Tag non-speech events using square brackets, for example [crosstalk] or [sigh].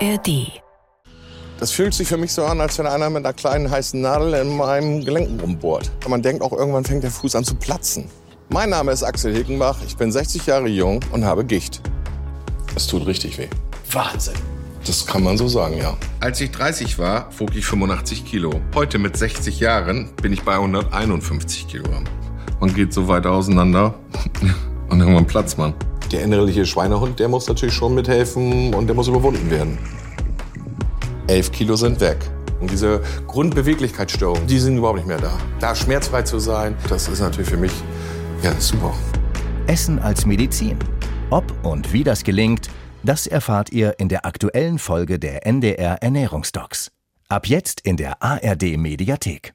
ARD. Das fühlt sich für mich so an, als wenn einer mit einer kleinen heißen Nadel in meinem Gelenken rumbohrt. Und man denkt auch, irgendwann fängt der Fuß an zu platzen. Mein Name ist Axel Hickenbach, ich bin 60 Jahre jung und habe Gicht. Es tut richtig weh. Wahnsinn. Das kann man so sagen, ja. Als ich 30 war, wog ich 85 Kilo. Heute mit 60 Jahren bin ich bei 151 Kilogramm. Man geht so weit auseinander [laughs] und irgendwann platzt man. Der innerliche Schweinehund, der muss natürlich schon mithelfen und der muss überwunden werden. Elf Kilo sind weg. Und diese Grundbeweglichkeitsstörungen, die sind überhaupt nicht mehr da. Da schmerzfrei zu sein, das ist natürlich für mich ja, super. Essen als Medizin. Ob und wie das gelingt, das erfahrt ihr in der aktuellen Folge der NDR Ernährungsdocs. Ab jetzt in der ARD Mediathek.